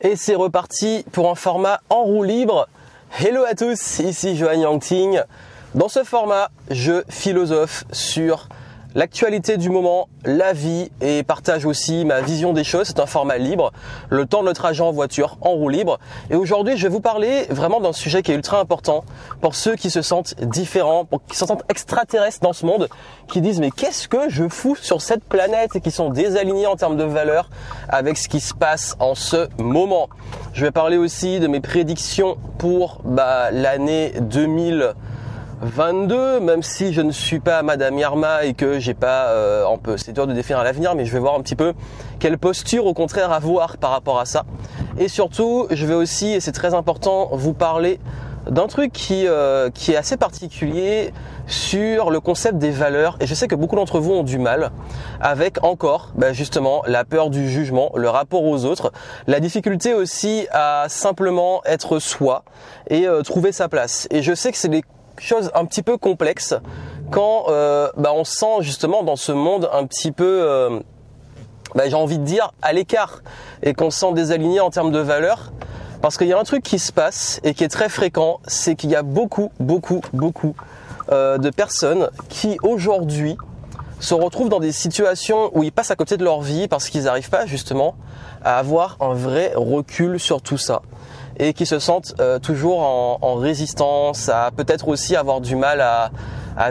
Et c'est reparti pour un format en roue libre. Hello à tous, ici Johan Yangting. Dans ce format, je philosophe sur l'actualité du moment, la vie et partage aussi ma vision des choses. C'est un format libre, le temps de notre trajet en voiture, en roue libre. Et aujourd'hui, je vais vous parler vraiment d'un sujet qui est ultra important pour ceux qui se sentent différents, pour qui se sentent extraterrestres dans ce monde, qui disent mais qu'est-ce que je fous sur cette planète et qui sont désalignés en termes de valeurs avec ce qui se passe en ce moment. Je vais parler aussi de mes prédictions pour bah, l'année 2000. 22, même si je ne suis pas Madame Yarma et que j'ai pas, euh, on peut, c'est dur de définir l'avenir, mais je vais voir un petit peu quelle posture au contraire avoir par rapport à ça. Et surtout, je vais aussi, et c'est très important, vous parler d'un truc qui, euh, qui est assez particulier sur le concept des valeurs. Et je sais que beaucoup d'entre vous ont du mal avec encore, bah, justement, la peur du jugement, le rapport aux autres, la difficulté aussi à simplement être soi et euh, trouver sa place. Et je sais que c'est des chose un petit peu complexe quand euh, bah, on sent justement dans ce monde un petit peu, euh, bah, j'ai envie de dire, à l'écart et qu'on se sent désaligné en termes de valeurs. Parce qu'il y a un truc qui se passe et qui est très fréquent, c'est qu'il y a beaucoup, beaucoup, beaucoup euh, de personnes qui aujourd'hui se retrouvent dans des situations où ils passent à côté de leur vie parce qu'ils n'arrivent pas justement à avoir un vrai recul sur tout ça et qui se sentent euh, toujours en, résistance, à peut-être aussi avoir du mal à,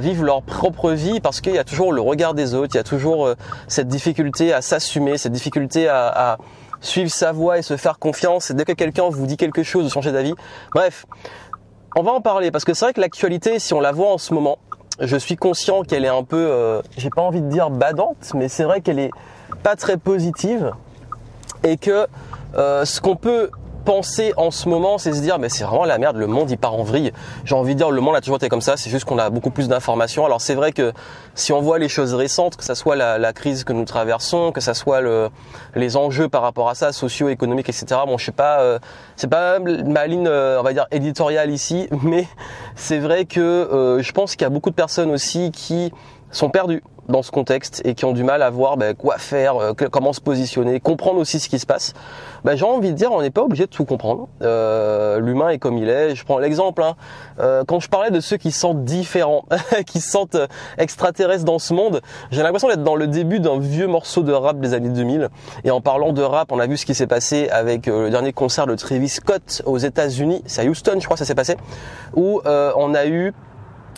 vivre leur propre vie parce qu'il y a toujours le regard des autres, il y a toujours euh, cette difficulté à s'assumer, cette difficulté à, suivre sa voie et se faire confiance. Et dès que quelqu'un vous dit quelque chose, de changer d'avis. Bref, on va en parler parce que c'est vrai que l'actualité, si on la voit en ce moment, je suis conscient qu'elle est un peu, euh, j'ai pas envie de dire badante, mais c'est vrai qu'elle est pas très positive et que ce qu'on peut penser en ce moment, c'est se dire, mais c'est vraiment la merde, le monde il part en vrille. J'ai envie de dire, le monde a toujours été comme ça, c'est juste qu'on a beaucoup plus d'informations. Alors c'est vrai que si on voit les choses récentes, que ça soit la, crise que nous traversons, que ça soit le, les enjeux par rapport à ça, socio-économiques, etc. Bon, je sais pas, euh, c'est pas ma ligne, euh, on va dire éditoriale ici, mais c'est vrai que euh, je pense qu'il y a beaucoup de personnes aussi qui sont perdues dans ce contexte et qui ont du mal à voir ben, quoi faire, euh, comment se positionner, comprendre aussi ce qui se passe. Ben, j'ai envie de dire, on n'est pas obligé de tout comprendre. Euh, L'humain est comme il est. Je prends l'exemple. Hein. Euh, quand je parlais de ceux qui se sentent différents, qui se sentent extraterrestres dans ce monde, j'ai l'impression d'être dans le début d'un vieux morceau de rap des années 2000. Et en parlant de rap, on a vu ce qui s'est passé avec euh, le dernier concert de Travis Scott aux États-Unis. C'est à Houston, je crois, que ça s'est passé, où euh, on a eu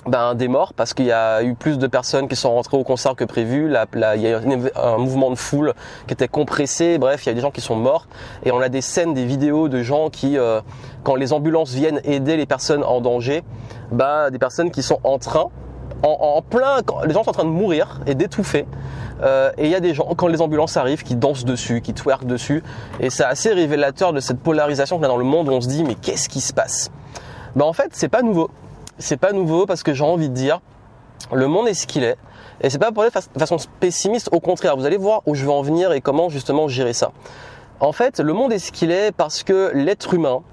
ben, des morts parce qu'il y a eu plus de personnes qui sont rentrées au concert que prévu. Il y a eu un mouvement de foule qui était compressé. Bref, il y a des gens qui sont morts et on a des scènes, des vidéos de gens qui, euh, quand les ambulances viennent aider les personnes en danger, ben, des personnes qui sont en train, en, en plein, les gens sont en train de mourir et d'étouffer. Euh, et il y a des gens, quand les ambulances arrivent, qui dansent dessus, qui twerkent dessus. Et c'est assez révélateur de cette polarisation qu'on a dans le monde où on se dit, mais qu'est-ce qui se passe? Ben en fait, c'est pas nouveau c'est pas nouveau parce que j'ai envie de dire, le monde est ce qu'il est. Et c'est pas pour être de façon pessimiste, au contraire, vous allez voir où je veux en venir et comment justement gérer ça. En fait, le monde est ce qu'il est parce que l'être humain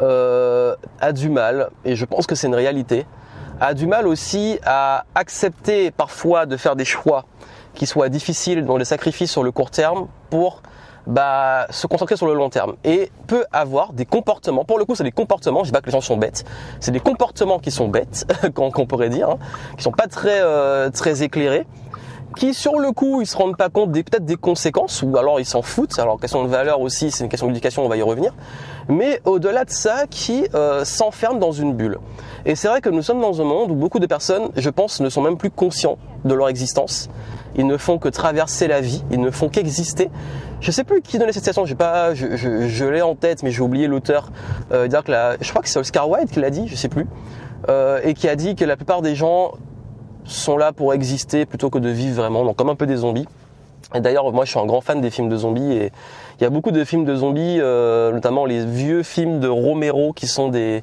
euh, a du mal, et je pense que c'est une réalité, a du mal aussi à accepter parfois de faire des choix qui soient difficiles, dont des sacrifices sur le court terme pour bah, se concentrer sur le long terme et peut avoir des comportements. Pour le coup, c'est des comportements. Je dis pas que les gens sont bêtes. C'est des comportements qui sont bêtes, qu'on pourrait dire, hein, qui sont pas très euh, très éclairés, qui sur le coup ils se rendent pas compte des peut-être des conséquences ou alors ils s'en foutent. Alors question de valeur aussi, c'est une question d'éducation, on va y revenir. Mais au-delà de ça, qui euh, s'enferment dans une bulle. Et c'est vrai que nous sommes dans un monde où beaucoup de personnes, je pense, ne sont même plus conscients de leur existence. Ils ne font que traverser la vie, ils ne font qu'exister. Je sais plus qui donnait cette citation, j'ai pas, je, je, je l'ai en tête, mais j'ai oublié l'auteur. Euh, dire que la, je crois que c'est Oscar Wilde qui l'a dit, je sais plus, euh, et qui a dit que la plupart des gens sont là pour exister plutôt que de vivre vraiment, donc comme un peu des zombies. Et d'ailleurs, moi, je suis un grand fan des films de zombies et il y a beaucoup de films de zombies, euh, notamment les vieux films de Romero qui sont des,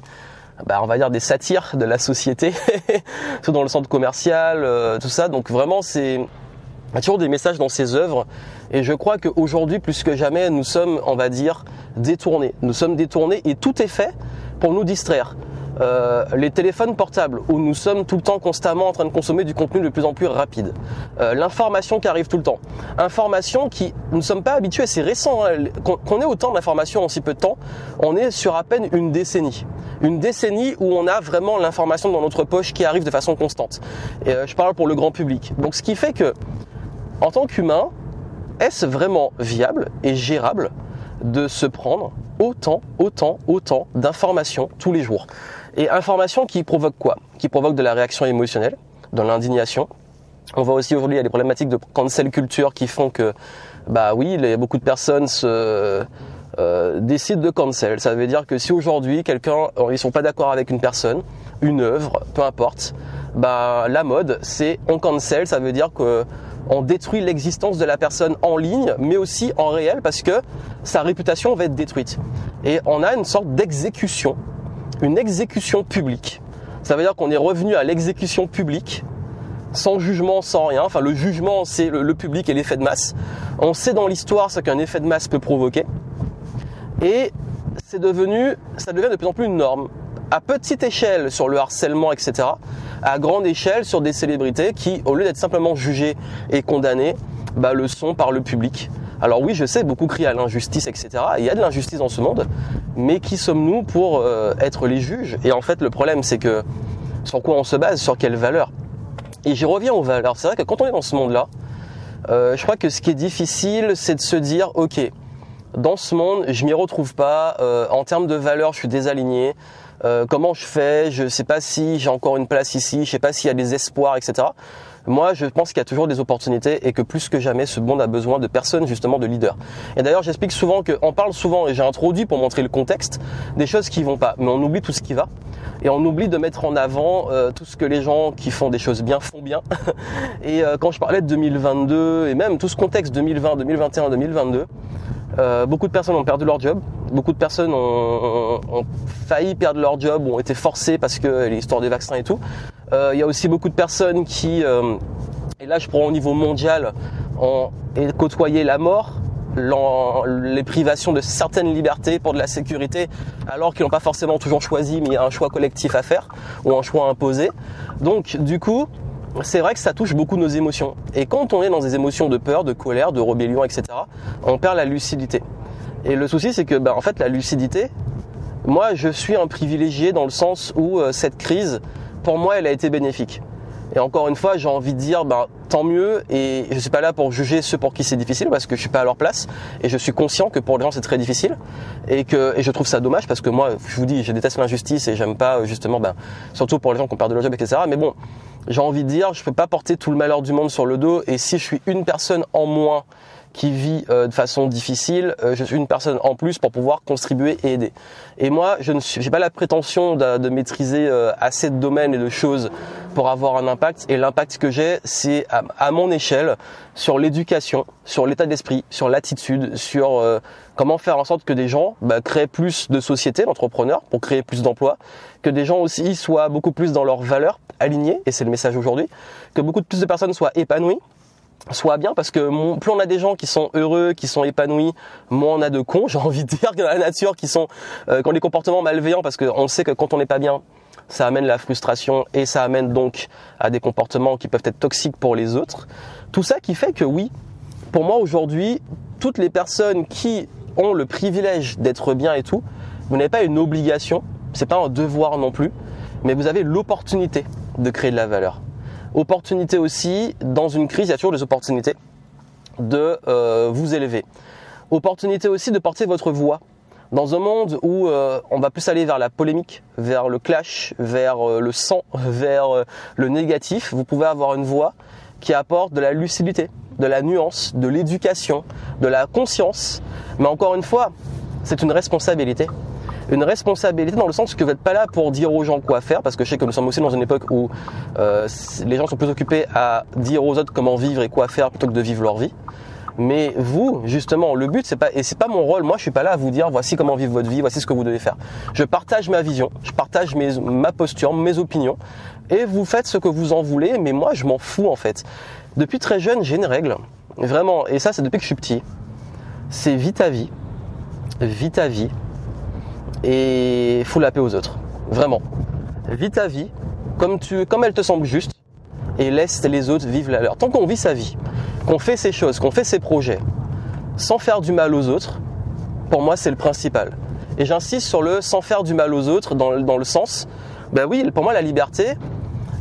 bah, on va dire des satires de la société, tout dans le centre commercial, euh, tout ça. Donc vraiment, c'est a toujours des messages dans ses œuvres et je crois qu'aujourd'hui plus que jamais nous sommes on va dire détournés. Nous sommes détournés et tout est fait pour nous distraire. euh, les téléphones portables, où nous sommes tout le temps constamment en train de consommer du contenu de plus en plus rapide, euh, l'information qui arrive tout le temps, information qui, nous ne sommes pas habitués, c'est récent, hein, qu'on ait autant d'informations en si peu de temps, on est sur à peine une décennie. Une décennie où on a vraiment l'information dans notre poche qui arrive de façon constante. Et je parle pour le grand public. Donc ce qui fait que, en tant qu'humain, est-ce vraiment viable et gérable de se prendre autant, autant, autant d'informations tous les jours? Et informations qui provoquent quoi? Qui provoquent de la réaction émotionnelle, de l'indignation. On voit aussi aujourd'hui des problématiques de cancel culture qui font que, bah oui, a beaucoup de personnes se euh, décident de cancel. Ça veut dire que si aujourd'hui quelqu'un, ils sont pas d'accord avec une personne, une œuvre, peu importe, bah la mode c'est on cancel. Ça veut dire que on détruit l'existence de la personne en ligne, mais aussi en réel, parce que sa réputation va être détruite. Et on a une sorte d'exécution, une exécution publique. Ça veut dire qu'on est revenu à l'exécution publique, sans jugement, sans rien. Enfin, le jugement, c'est le, public et l'effet de masse. On sait dans l'histoire ce qu'un effet de masse peut provoquer. Et c'est devenu, ça devient de plus en plus une norme. À petite échelle sur le harcèlement, etc à grande échelle sur des célébrités qui, au lieu d'être simplement jugées et condamnées, bah, le sont par le public. Alors oui, je sais, beaucoup crient à l'injustice, etc. Il y a de l'injustice dans ce monde, mais qui sommes-nous pour euh, être les juges? Et en fait, le problème, c'est que sur quoi on se base, sur quelles valeurs Et j'y reviens aux valeurs. C'est vrai que quand on est dans ce monde-là, euh, je crois que ce qui est difficile, c'est de se dire, ok, dans ce monde, je m'y retrouve pas. Euh, en termes de valeurs, je suis désaligné. Euh, comment je fais? Je ne sais pas si j'ai encore une place ici. Je sais pas s'il y a des espoirs, etc. Moi, je pense qu'il y a toujours des opportunités et que plus que jamais, ce monde a besoin de personnes justement de leaders. Et d'ailleurs, j'explique souvent qu'on parle souvent, et j'ai introduit pour montrer le contexte, des choses qui vont pas, mais on oublie tout ce qui va. Et on oublie de mettre en avant euh, tout ce que les gens qui font des choses bien font bien. et quand je parlais de 2022 et même tout ce contexte 2020, 2021, 2022, euh, beaucoup de personnes ont perdu leur job. Beaucoup de personnes ont, failli perdre leur job ont été forcées parce que l'histoire des vaccins et tout. Euh, il y a aussi beaucoup de personnes qui, euh, et là je prends au niveau mondial, ont côtoyé la mort, les privations de certaines libertés pour de la sécurité, alors qu'ils n'ont pas forcément toujours choisi, mais il y a un choix collectif à faire ou un choix imposé. Donc du coup, c'est vrai que ça touche beaucoup nos émotions. Et quand on est dans des émotions de peur, de colère, de rébellion, etc., on perd la lucidité. Et le souci, c'est que, ben, en fait, la lucidité, moi, je suis un privilégié dans le sens où euh, cette crise, pour moi, elle a été bénéfique. Et encore une fois, j'ai envie de dire, ben, tant mieux. Et je suis pas là pour juger ceux pour qui c'est difficile parce que je suis pas à leur place. Et je suis conscient que pour les gens c'est très difficile. Et que je trouve ça dommage parce que moi, je vous dis, je déteste l'injustice et j'aime pas justement, ben, surtout pour les gens qui ont perdu leur job, etc. Mais bon, j'ai envie de dire, je peux pas porter tout le malheur du monde sur le dos. Et si je suis une personne en moins qui vit euh, de façon difficile, euh, je suis une personne en plus pour pouvoir contribuer et aider. Et moi, je n'ai pas la prétention de, de maîtriser euh, assez de domaines et de choses pour avoir un impact. Et l'impact que j'ai, c'est à, à, mon échelle sur l'éducation, sur l'état d'esprit, sur l'attitude, sur comment faire en sorte que des gens bah, créent plus de sociétés, d'entrepreneurs, pour créer plus d'emplois, que des gens aussi soient beaucoup plus dans leurs valeurs alignées, et c'est le message aujourd'hui, que beaucoup plus de personnes soient épanouies, soit bien parce que plus on a des gens qui sont heureux, qui sont épanouis, moins on a de cons, j'ai envie de dire, dans la nature, qui sont euh, qui ont des comportements malveillants parce qu'on sait que quand on n'est pas bien, ça amène la frustration et ça amène donc à des comportements qui peuvent être toxiques pour les autres. Tout ça qui fait que oui, pour moi aujourd'hui, toutes les personnes qui ont le privilège d'être bien et tout, vous n'avez pas une obligation, c'est pas un devoir non plus, mais vous avez l'opportunité de créer de la valeur. Opportunité aussi, dans une crise, il y a toujours des opportunités de euh, vous élever. Opportunité aussi de porter votre voix. Dans un monde où euh, on va plus aller vers la polémique, vers le clash, vers euh, le sang, vers le négatif, vous pouvez avoir une voix qui apporte de la lucidité, de la nuance, de l'éducation, de la conscience. Mais encore une fois, c'est une responsabilité une responsabilité dans le sens que vous n'êtes pas là pour dire aux gens quoi faire, parce que je sais que nous sommes aussi dans une époque où euh, les gens sont plus occupés à dire aux autres comment vivre et quoi faire plutôt que de vivre leur vie. Mais vous, justement, le but, c'est pas, et c'est pas mon rôle, moi je suis pas là à vous dire voici comment vivre votre vie, voici ce que vous devez faire. Je partage ma vision, je partage mes, ma posture, mes opinions, et vous faites ce que vous en voulez, mais moi je m'en fous en fait. Depuis très jeune, j'ai une règle, vraiment, et ça c'est depuis que je suis petit. C'est vite ta vie, vite ta vie, et faut la paix aux autres. Vraiment. Vis ta vie comme, tu, comme elle te semble juste et laisse les autres vivre la leur. Tant qu'on vit sa vie, qu'on fait ses choses, qu'on fait ses projets, sans faire du mal aux autres, pour moi c'est le principal. Et j'insiste sur le sans faire du mal aux autres dans, le sens, ben oui, pour moi la liberté,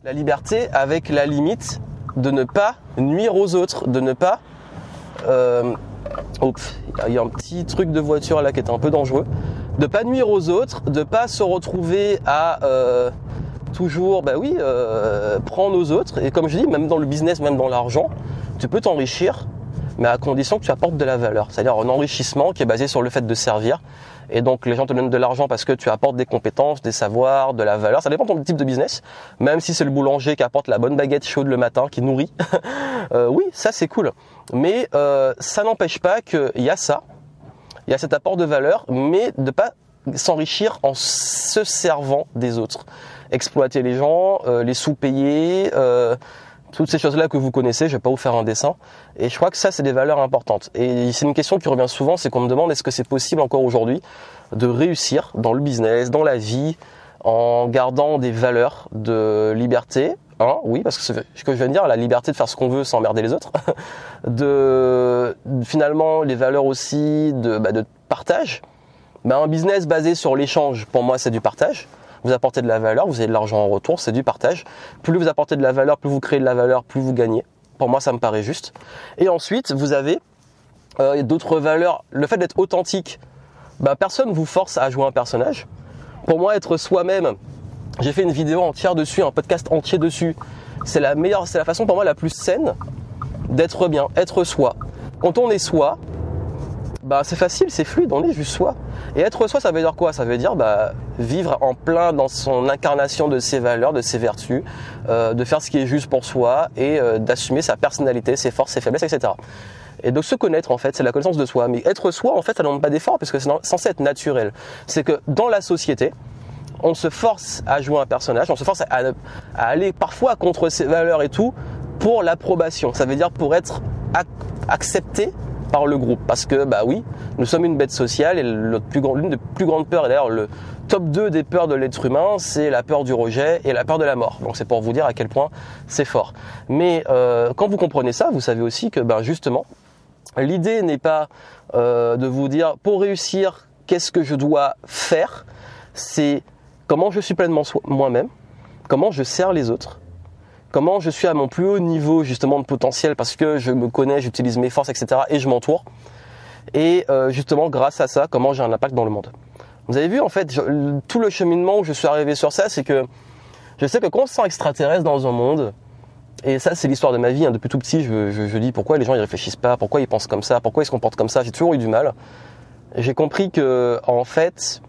la liberté avec la limite de ne pas nuire aux autres, de ne pas... Euh, il y a un petit truc de voiture là qui est un peu dangereux. De pas nuire aux autres, de pas se retrouver à euh, toujours, bah oui, euh, aux autres. Et comme je dis, même dans le business, même dans l'argent, tu peux t'enrichir, mais à condition que tu apportes de la valeur. C'est-à-dire un enrichissement qui est basé sur le fait de servir et donc les gens te donnent de l'argent parce que tu apportes des compétences, des savoirs, de la valeur. Ça dépend de ton type de business. Même si c'est le boulanger qui apporte la bonne baguette chaude le matin, qui nourrit. euh, oui, ça c'est cool. Mais euh, ça n'empêche pas qu'il y a ça, il y a cet apport de valeur, mais de pas s'enrichir en se servant des autres. Exploiter les gens, euh, les sous-payer, euh, toutes ces choses-là que vous connaissez, je vais pas vous faire un dessin. Et je crois que ça, c'est des valeurs importantes. Et c'est une question qui revient souvent, c'est qu'on me demande est-ce que c'est possible encore aujourd'hui de réussir dans le business, dans la vie, en gardant des valeurs de liberté? Hein, oui, parce que ce que je viens de dire, la liberté de faire ce qu'on veut sans emmerder les autres. de finalement les valeurs aussi de, bah, de partage. Bah, un business basé sur l'échange, pour moi, c'est du partage vous apportez de la valeur, vous avez de l'argent en retour, c'est du partage. Plus vous apportez de la valeur, plus vous créez de la valeur, plus vous gagnez. Pour moi, ça me paraît juste. Et ensuite, vous avez euh, d'autres valeurs. Le fait d'être authentique, bah, personne vous force à jouer un personnage. Pour moi, être soi-même, j'ai fait une vidéo entière dessus, un podcast entier dessus. C'est la meilleure, c'est la façon pour moi la plus saine d'être bien, être soi. Quand on est soi, bah c'est facile, c'est fluide, on est juste soi. Et être soi, ça veut dire quoi? Ça veut dire bah, vivre en plein dans son incarnation de ses valeurs, de ses vertus, euh, de faire ce qui est juste pour soi et euh, d'assumer sa personnalité, ses forces, ses faiblesses, etc. Et donc se connaître en fait, c'est la connaissance de soi. Mais être soi, en fait, ça ne demande pas d'effort parce que c'est censé être naturel. C'est que dans la société, on se force à jouer un personnage, on se force à, à aller parfois contre ses valeurs et tout pour l'approbation. Ça veut dire pour être accepté par le groupe. Parce que, bah oui, nous sommes une bête sociale et l'une des plus grandes peurs, et d'ailleurs le top 2 des peurs de l'être humain, c'est la peur du rejet et la peur de la mort. Donc c'est pour vous dire à quel point c'est fort. Mais euh, quand vous comprenez ça, vous savez aussi que, ben justement, l'idée n'est pas euh, de vous dire, pour réussir, qu'est-ce que je dois faire C'est comment je suis pleinement moi-même, comment je sers les autres, comment je suis à mon plus haut niveau justement de potentiel parce que je me connais, j'utilise mes forces, etc. et je m'entoure. Et euh, justement, grâce à ça, comment j'ai un impact dans le monde. Vous avez vu en fait tout le cheminement où je suis arrivé sur ça, c'est que je sais que quand on se sent extraterrestre dans un monde, et ça c'est l'histoire de ma vie, hein, depuis tout petit, je, je, dis pourquoi les gens ils réfléchissent pas, pourquoi ils pensent comme ça, pourquoi ils se comportent comme ça, j'ai toujours eu du mal. J'ai compris que en fait,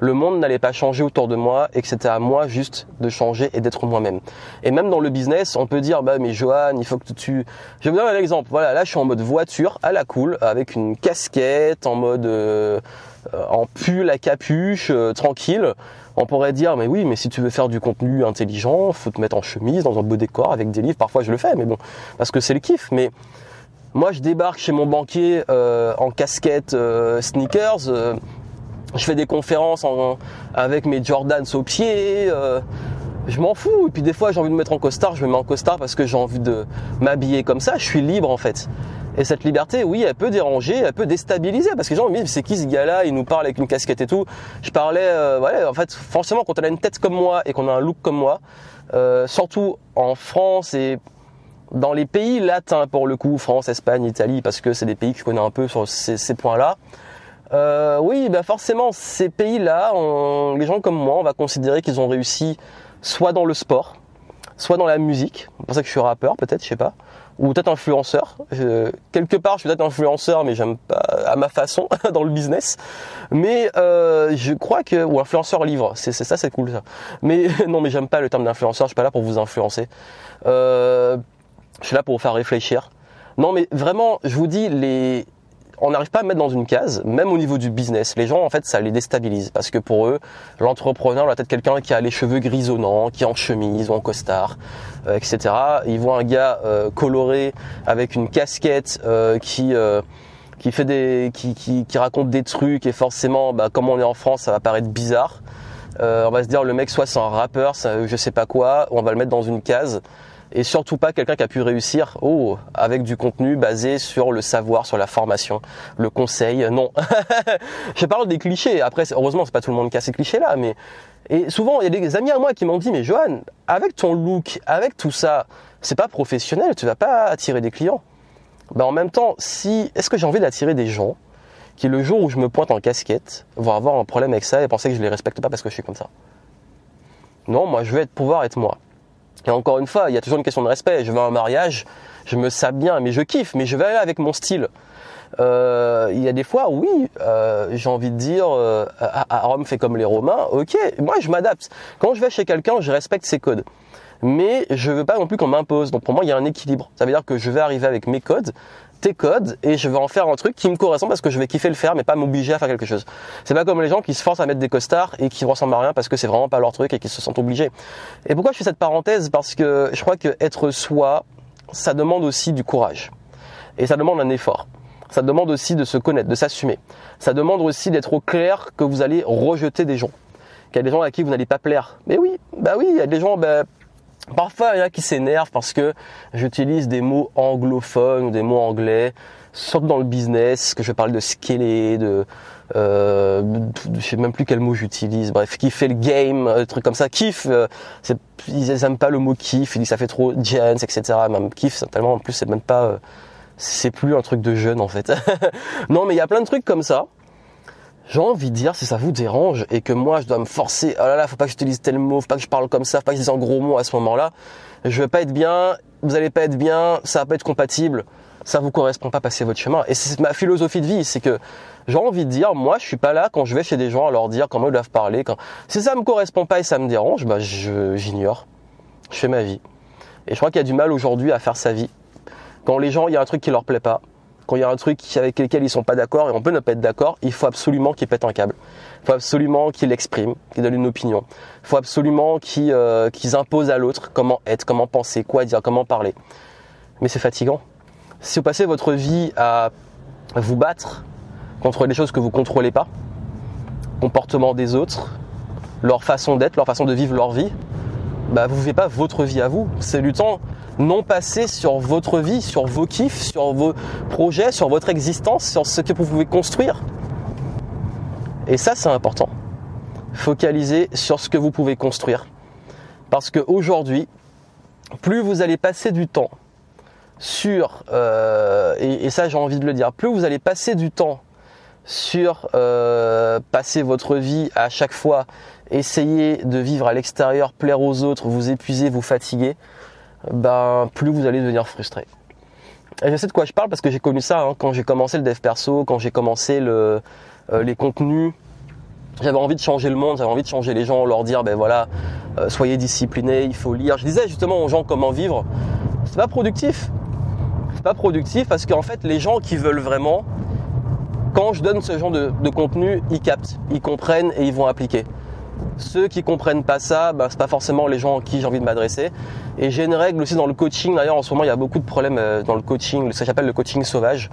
le monde n'allait pas changer autour de moi et que c'était à moi juste de changer et d'être moi-même. Et même dans le business, on peut dire bah mais Johan, il faut que tu Je vous donner un exemple. Voilà, là je suis en mode voiture à la cool avec une casquette en mode euh, en pull à capuche euh, tranquille. On pourrait dire mais oui, mais si tu veux faire du contenu intelligent, faut te mettre en chemise dans un beau décor avec des livres. Parfois je le fais mais bon, parce que c'est le kiff mais moi, je débarque chez mon banquier euh, en casquette sneakers je fais des conférences avec mes Jordans aux pieds. Euh, je m'en fous. Et puis des fois, j'ai envie de me mettre en costard, je me mets en costard parce que j'ai envie de m'habiller comme ça. Je suis libre en fait. Et cette liberté, oui, elle peut déranger, elle peut déstabiliser parce que les gens me disent c'est qui ce gars-là? Il nous parle avec une casquette et tout. Je parlais, euh, en fait, forcément, quand on a une tête comme moi et qu'on a un look comme moi, euh, surtout en France et dans les pays latins pour le coup, France, Espagne, Italie, parce que c'est des pays que je connais un peu sur ces, ces points-là. Euh, oui, bah forcément, ces pays-là, les gens comme moi, on va considérer qu'ils ont réussi soit dans le sport, soit dans la musique. C'est pour ça que je suis rappeur, peut-être, je sais pas. Ou peut-être influenceur. quelque part, je suis peut-être influenceur, mais j'aime pas à ma façon dans le business. Mais euh, je crois que ou influenceur livre, c'est ça, c'est cool ça. Mais non, mais j'aime pas le terme d'influenceur. Je suis pas là pour vous influencer. Euh, je suis là pour vous faire réfléchir. Non, mais vraiment, je vous dis les on n'arrive pas à mettre dans une case, même au niveau du business. Les gens, en fait, ça les déstabilise parce que pour eux, l'entrepreneur doit être quelqu'un qui a les cheveux grisonnants, qui est en chemise ou en costard, euh, etc. Ils voient un gars euh, coloré avec une casquette euh, qui qui fait des qui, qui, qui, raconte des trucs et forcément, bah, comme on est en France, ça va paraître bizarre. on va se dire le mec soit c'est un rappeur, je sais pas quoi, on va le mettre dans une case et surtout pas quelqu'un qui a pu réussir oh, avec du contenu basé sur le savoir, sur la formation, le conseil. Non, je parle des clichés. Après, heureusement, c'est pas tout le monde qui a ces clichés-là, mais et souvent il y a des amis à moi qui m'ont dit mais Johan, avec ton look, avec tout ça, c'est pas professionnel, tu vas pas attirer des clients. Ben en même temps, si est-ce que j'ai envie d'attirer des gens qui le jour où je me pointe en casquette vont avoir un problème avec ça et penser que je les respecte pas parce que je suis comme ça? Non, moi je veux pouvoir être moi. Et encore une fois, il y a toujours une question de respect. Je vais à un mariage, je me sers bien, mais je kiffe, mais je vais aller avec mon style. Euh, il y a des fois, oui, euh, j'ai envie de dire, euh, à, Rome fait comme les Romains, ok, moi je m'adapte. Quand je vais chez quelqu'un, je respecte ses codes. Mais je veux pas non plus qu'on m'impose. Donc pour moi, il y a un équilibre. Ça veut dire que je vais arriver avec mes codes, tes codes, et je vais en faire un truc qui me correspond parce que je vais kiffer le faire, mais pas m'obliger à faire quelque chose. C'est pas comme les gens qui se forcent à mettre des costards et qui ressemblent à rien parce que c'est vraiment pas leur truc et qui se sentent obligés. Et pourquoi je fais cette parenthèse? Parce que je crois que être soi, ça demande aussi du courage. Et ça demande un effort. Ça demande aussi de se connaître, de s'assumer. Ça demande aussi d'être au clair que vous allez rejeter des gens. Qu'il y a des gens à qui vous n'allez pas plaire. Mais oui, bah oui, il y a des gens, bah, Parfois, il y en a qui s'énervent parce que j'utilise des mots anglophones ou des mots anglais, surtout dans le business, que je parle de scaler, de, euh, je sais même plus quel mot j'utilise. Bref, qui fait le game, euh, des trucs comme ça. Kiff, euh, ils aiment pas le mot kiff. Ils disent ça fait trop gens, etc. Même kiff, tellement en plus c'est même pas, euh, c'est plus un truc de jeune en fait. non, mais il y a plein de trucs comme ça j'ai envie de dire si ça vous dérange et que moi je dois me forcer, oh là là, faut pas que j'utilise tel mot, faut pas que je parle comme ça, faut pas que je dise en gros mots à ce moment-là, je vais pas être bien, vous allez pas être bien, ça va pas être compatible, ça vous correspond pas, passer votre chemin. Et c'est ma philosophie de vie, c'est que j'ai envie de dire, moi je suis pas là quand je vais chez des gens à leur dire comment ils doivent parler, quand si ça me correspond pas et ça me dérange, bah j'ignore, je fais ma vie. Et je crois qu'il y a du mal aujourd'hui à faire sa vie. Quand les gens, il y a un truc qui leur plaît pas, quand il y a un truc avec lequel ils sont pas d'accord et on peut ne pas être d'accord, il faut absolument qu'ils pètent un câble. Il faut absolument qu'ils l'expriment, qu'ils donnent une opinion. Il faut absolument qu'ils euh, imposent à l'autre comment être, comment penser, quoi dire, comment parler. Mais c'est fatigant. Si vous passez votre vie à vous battre contre des choses que vous contrôlez pas, comportement des autres, leur façon d'être, leur façon de vivre leur vie, bah vous vivez pas votre vie à vous. C'est du temps non passé sur votre vie, sur vos kiffs, sur vos projets, sur votre existence, sur ce que vous pouvez construire. Et ça, c'est important. Focaliser sur ce que vous pouvez construire. Parce qu'aujourd'hui, plus vous allez passer du temps sur, euh, et, ça j'ai envie de le dire, plus vous allez passer du temps sur euh, passer votre vie à chaque fois, essayer de vivre à l'extérieur, plaire aux autres, vous épuiser, vous fatiguer, ben, plus vous allez devenir frustré. Et je sais de quoi je parle parce que j'ai connu ça hein, quand j'ai commencé le dev perso, quand j'ai commencé euh, les contenus. J'avais envie de changer le monde, j'avais envie de changer les gens, leur dire ben voilà, euh, soyez disciplinés, il faut lire. Je disais justement aux gens comment vivre. C'est pas productif. C'est pas productif parce qu'en fait les gens qui veulent vraiment, quand je donne ce genre de, de contenu, ils captent, ils comprennent et ils vont appliquer. Ceux qui comprennent pas ça, ben, c'est pas forcément les gens à qui j'ai envie de m'adresser. Et j'ai une règle aussi dans le coaching. D'ailleurs, en ce moment, il y a beaucoup de problèmes euh, dans le coaching, ce que j'appelle le coaching sauvage.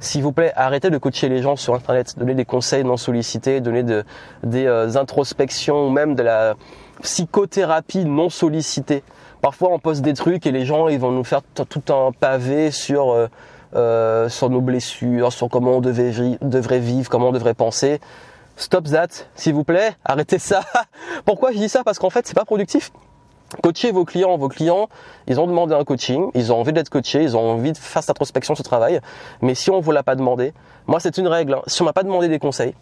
S'il vous plaît, arrêtez de coacher les gens sur Internet, donner des conseils non sollicités, donner des euh, introspections ou même de la psychothérapie non sollicitée. Parfois, on poste des trucs et les gens, ils vont nous faire tout un pavé sur euh, sur nos blessures, sur comment on devrait vivre, comment on devrait penser. Stop that, s'il vous plaît, arrêtez ça. Pourquoi je dis ça? Parce qu'en fait, c'est pas productif. Coachez vos clients, vos clients, ils ont demandé un coaching, ils ont envie d'être coachés, ils ont envie de faire cette introspection, ce travail. Mais si on vous l'a pas demandé, moi c'est une règle. Hein. Si on m'a pas demandé des conseils,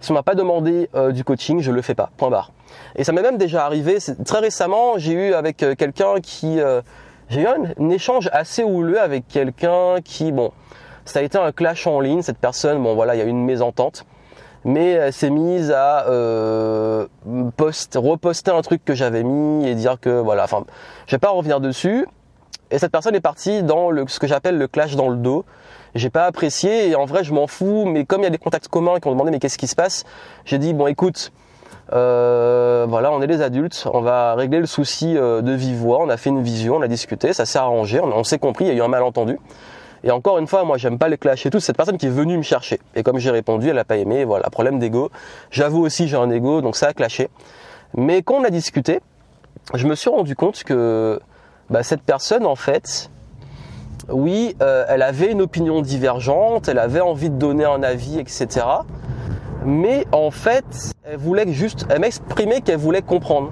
si on m'a pas demandé euh, du coaching, je le fais pas. Point barre. Et ça m'est même déjà arrivé. Très récemment, j'ai eu avec euh, quelqu'un qui, euh, j'ai eu un, échange assez houleux avec quelqu'un qui, bon, ça a été un clash en ligne. Cette personne, bon voilà, il y a eu une mésentente mais elle s'est mise à euh, post, reposter un truc que j'avais mis et dire que voilà, enfin, je vais pas revenir dessus. Et cette personne est partie dans le, ce que j'appelle le clash dans le dos. J'ai pas apprécié et en vrai je m'en fous, mais comme il y a des contacts communs qui ont demandé mais qu'est-ce qui se passe, j'ai dit bon écoute, euh, voilà, on est des adultes, on va régler le souci euh, de vive. On a fait une vision, on a discuté, ça s'est arrangé, on, s'est compris, il y a eu un malentendu. Et encore une fois, moi j'aime pas les clash et tout, cette personne qui est venue me chercher. Et comme j'ai répondu, elle a pas aimé, voilà, problème d'ego. J'avoue aussi j'ai un ego, donc ça a clashé. Mais quand on a discuté, je me suis rendu compte que bah, cette personne, en fait, oui, euh, elle avait une opinion divergente, elle avait envie de donner un avis, etc. Mais en fait, elle voulait juste, elle m'exprimait qu'elle voulait comprendre.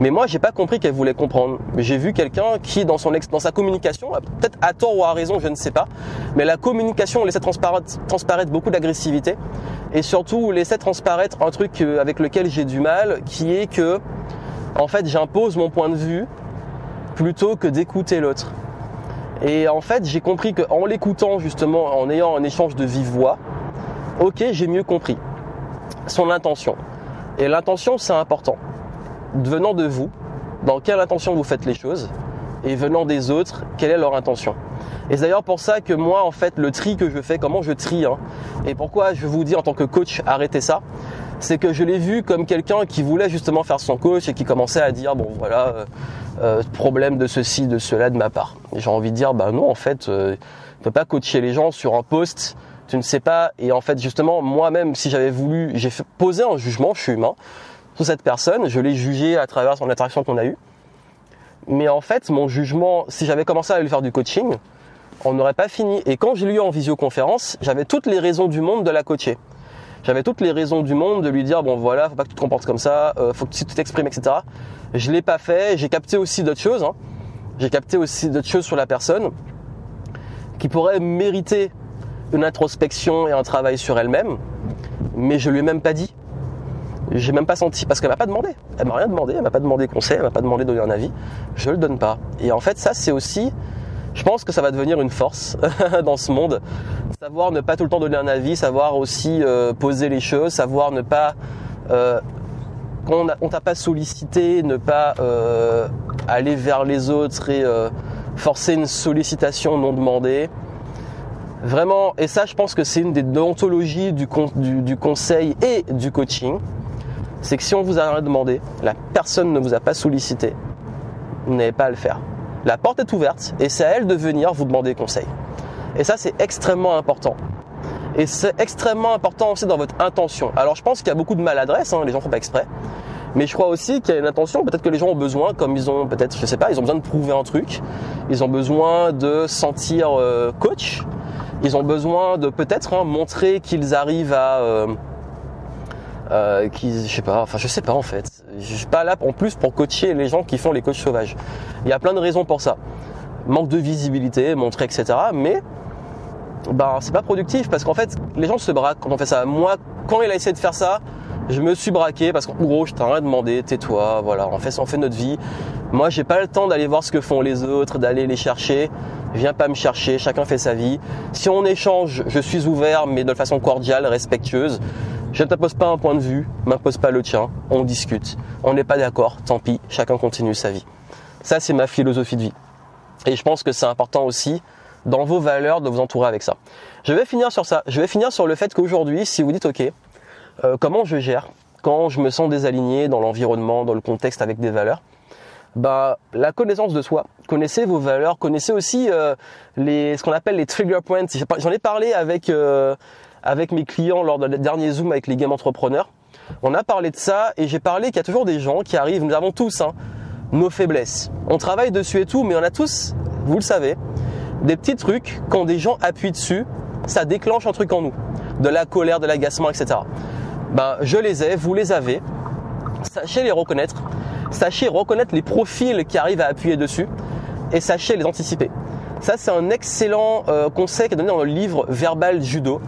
Mais moi, j'ai pas compris qu'elle voulait comprendre. J'ai vu quelqu'un qui, dans son dans sa communication, peut-être à tort ou à raison, je ne sais pas, mais la communication laissait transparaître, transparaître beaucoup d'agressivité et surtout laissait transparaître un truc euh, avec lequel j'ai du mal, qui est que, en fait, j'impose mon point de vue plutôt que d'écouter l'autre. Et en fait, j'ai compris qu'en l'écoutant justement, en ayant un échange de vive voix, ok, j'ai mieux compris son intention. Et l'intention, c'est important venant de vous, dans quelle intention vous faites les choses, et venant des autres, quelle est leur intention. Et c'est d'ailleurs pour ça que moi, en fait, le tri que je fais, comment je trie, hein, et pourquoi je vous dis en tant que coach, arrêtez ça, c'est que je l'ai vu comme quelqu'un qui voulait justement faire son coach et qui commençait à dire, bon voilà, euh, euh, problème de ceci, de cela de ma part. J'ai envie de dire, bah non, en fait, euh, tu peux pas coacher les gens sur un post, tu ne sais pas. Et en fait, justement, moi-même, si j'avais voulu, j'ai posé un jugement, je suis humain, sur cette personne, je l'ai jugé à travers son interaction qu'on a eue. Mais en fait, mon jugement, si j'avais commencé à lui faire du coaching, on n'aurait pas fini. Et quand je l'ai eu en visioconférence, j'avais toutes les raisons du monde de la coacher. J'avais toutes les raisons du monde de lui dire bon voilà, faut pas que tu te comportes comme ça, euh, faut que tu t'exprimes, etc. Je l'ai pas fait. J'ai capté aussi d'autres choses. Hein. J'ai capté aussi d'autres choses sur la personne qui pourraient mériter une introspection et un travail sur elle-même, mais je lui ai même pas dit j'ai même pas senti parce qu'elle m'a pas demandé. Elle m'a rien demandé, elle m'a pas demandé conseil, elle m'a pas demandé de donner un avis. Je le donne pas. Et en fait, ça c'est aussi je pense que ça va devenir une force dans ce monde. Savoir ne pas tout le temps donner un avis, savoir aussi euh, poser les choses, savoir ne pas euh, quand on t'a pas sollicité, ne pas euh, aller vers les autres et euh, forcer une sollicitation non demandée. Vraiment, et ça je pense que c'est une des déontologies du, conseil et du coaching c'est que si on vous a rien demandé, la personne ne vous a pas sollicité, vous n'avez pas à le faire. La porte est ouverte et c'est à elle de venir vous demander conseil. Et ça, c'est extrêmement important. Et c'est extrêmement important aussi dans votre intention. Alors, je pense qu'il y a beaucoup de maladresse, hein, les gens font pas exprès. Mais je crois aussi qu'il y a une intention. Peut-être que les gens ont besoin, comme ils ont peut-être, je sais pas, ils ont besoin de prouver un truc. Ils ont besoin de sentir euh, coach. Ils ont besoin de peut-être hein, montrer qu'ils arrivent à euh, euh, qui, je sais pas, enfin je sais pas en fait. Je suis pas là en plus pour coacher les gens qui font les coachs sauvages. Il y a plein de raisons pour ça. Manque de visibilité, montrer, etc. Mais ben c'est pas productif parce qu'en fait les gens se braquent quand on fait ça. Moi, quand il a essayé de faire ça, je me suis braqué parce qu'en gros je t'ai rien demandé, tais-toi, voilà, on fait, on fait notre vie. Moi j'ai pas le temps d'aller voir ce que font les autres, d'aller les chercher. Viens pas me chercher, chacun fait sa vie. Si on échange, je suis ouvert mais de façon cordiale, respectueuse. Je ne t'impose pas un point de vue, m'impose pas le tien, on discute. On n'est pas d'accord, tant pis, chacun continue sa vie. Ça, c'est ma philosophie de vie. Et je pense que c'est important aussi dans vos valeurs de vous entourer avec ça. Je vais finir sur ça. Je vais finir sur le fait qu'aujourd'hui, si vous dites OK, euh, comment je gère quand je me sens désaligné dans l'environnement, dans le contexte avec des valeurs, bah, la connaissance de soi. Connaissez vos valeurs, connaissez aussi euh, les, ce qu'on appelle les trigger points. J'en ai parlé avec euh, avec mes clients lors de dernier Zoom avec les game entrepreneurs. On a parlé de ça et j'ai parlé qu'il y a toujours des gens qui arrivent, nous avons tous hein, nos faiblesses. On travaille dessus et tout, mais on a tous, vous le savez, des petits trucs, quand des gens appuient dessus, ça déclenche un truc en nous. De la colère, de l'agacement, etc. Ben, je les ai, vous les avez. Sachez les reconnaître. Sachez reconnaître les profils qui arrivent à appuyer dessus et sachez les anticiper. Ça, c'est un excellent euh, conseil qui est donné dans le livre Verbal Judo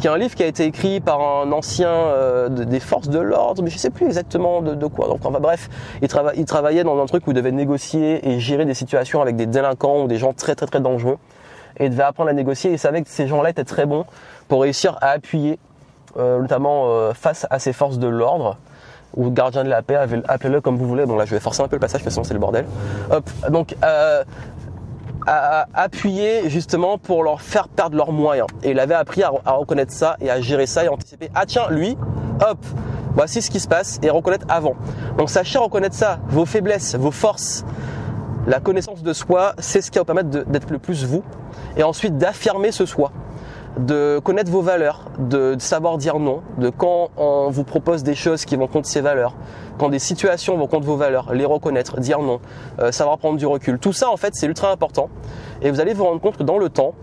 qui est un livre qui a été écrit par un ancien euh, des forces de l'ordre, mais je sais plus exactement de, quoi. Donc enfin bref, il, il, travaillait dans un truc où il devait négocier et gérer des situations avec des délinquants ou des gens très très très dangereux. Et il devait apprendre à négocier. Et il savait que ces gens-là étaient très bons pour réussir à appuyer, notamment euh, face à ces forces de l'ordre ou gardien de la paix, appelez-le comme vous voulez. Bon là, je vais forcer un peu le passage, parce que c'est le bordel. Hop, donc à appuyer justement pour leur faire perdre leurs moyens. Et il avait appris à, reconnaître ça et à gérer ça et anticiper. Ah tiens, lui, hop, voici ce qui se passe et reconnaître avant. Donc sachez reconnaître ça, vos faiblesses, vos forces. La connaissance de soi, c'est ce qui va vous permettre d'être le plus vous. Et ensuite d'affirmer ce soi. De connaître vos valeurs, de savoir dire non, de quand on vous propose des choses qui vont contre ces valeurs, quand des situations vont contre vos valeurs, les reconnaître, dire non, euh, savoir prendre du recul. Tout ça, en fait, c'est ultra important. Et vous allez vous rendre compte que dans le temps,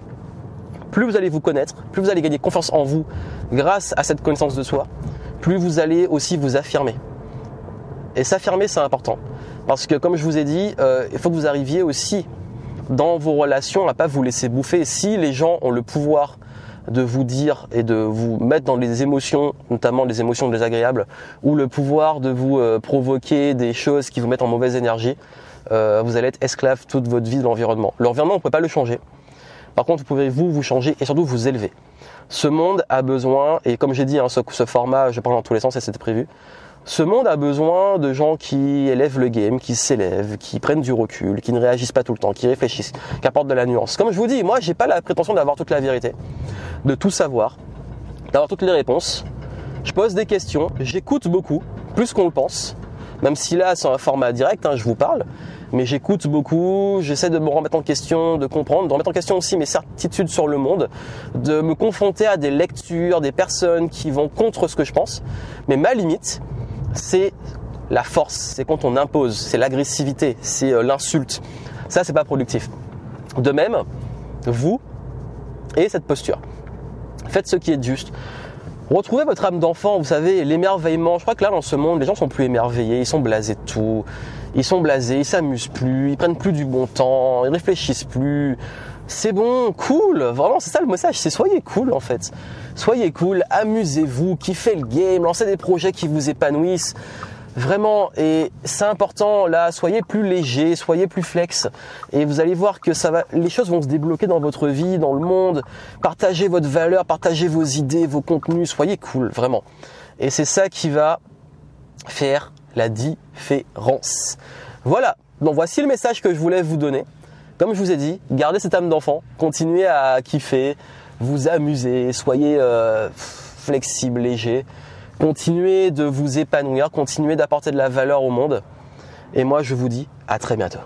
plus vous allez vous connaître, plus vous allez gagner confiance en vous grâce à cette connaissance de soi, plus vous allez aussi vous affirmer. Et s'affirmer, c'est important. Parce que comme je vous ai dit, euh, il faut que vous arriviez aussi dans vos relations à pas vous laisser bouffer. Si les gens ont le pouvoir de vous dire et de vous mettre dans les émotions, notamment les émotions désagréables, ou le pouvoir de vous euh, provoquer des choses qui vous mettent en mauvaise énergie, euh, vous allez être esclave toute votre vie de l'environnement. L'environnement, on ne peut pas le changer. Par contre, vous pouvez vous vous changer et surtout vous élever. Ce monde a besoin, et comme j'ai dit, hein, ce, ce, format, je parle dans tous les sens et c'était prévu, ce monde a besoin de gens qui élèvent le game, qui s'élèvent, qui prennent du recul, qui ne réagissent pas tout le temps, qui réfléchissent, qui apportent de la nuance. Comme je vous dis, moi, j'ai pas la prétention d'avoir toute la vérité, de tout savoir, d'avoir toutes les réponses. Je pose des questions, j'écoute beaucoup, plus qu'on le pense, même si là, c'est un format direct, hein, je vous parle, mais j'écoute beaucoup, j'essaie de me remettre en question, de comprendre, de remettre en question aussi mes certitudes sur le monde, de me confronter à des lectures, des personnes qui vont contre ce que je pense. Mais ma limite, c'est la force, c'est quand on impose, c'est l'agressivité, c'est euh, l'insulte. Ça, c'est pas productif. De même, vous et cette posture. Faites ce qui est juste. Retrouvez votre âme d'enfant, vous savez, l'émerveillement. Je crois que là, dans ce monde, les gens sont plus émerveillés, ils sont blasés de tout. Ils sont blasés, ils s'amusent plus, ils prennent plus du bon temps, ils réfléchissent plus. C'est bon, cool, vraiment, c'est ça le message, c'est soyez cool en fait. Soyez cool, amusez-vous, kiffez le game, lancez des projets qui vous épanouissent. Vraiment, et c'est important là, soyez plus léger, soyez plus flex, et vous allez voir que ça va, les choses vont se débloquer dans votre vie, dans le monde. Partagez votre valeur, partagez vos idées, vos contenus, soyez cool, vraiment. Et c'est ça qui va faire la différence. Voilà, donc voici le message que je voulais vous donner. Comme je vous ai dit, gardez cette âme d'enfant, continuez à kiffer, vous amuser, soyez euh, flexible, léger. Continuez de vous épanouir, continuez d'apporter de la valeur au monde. Et moi, je vous dis à très bientôt.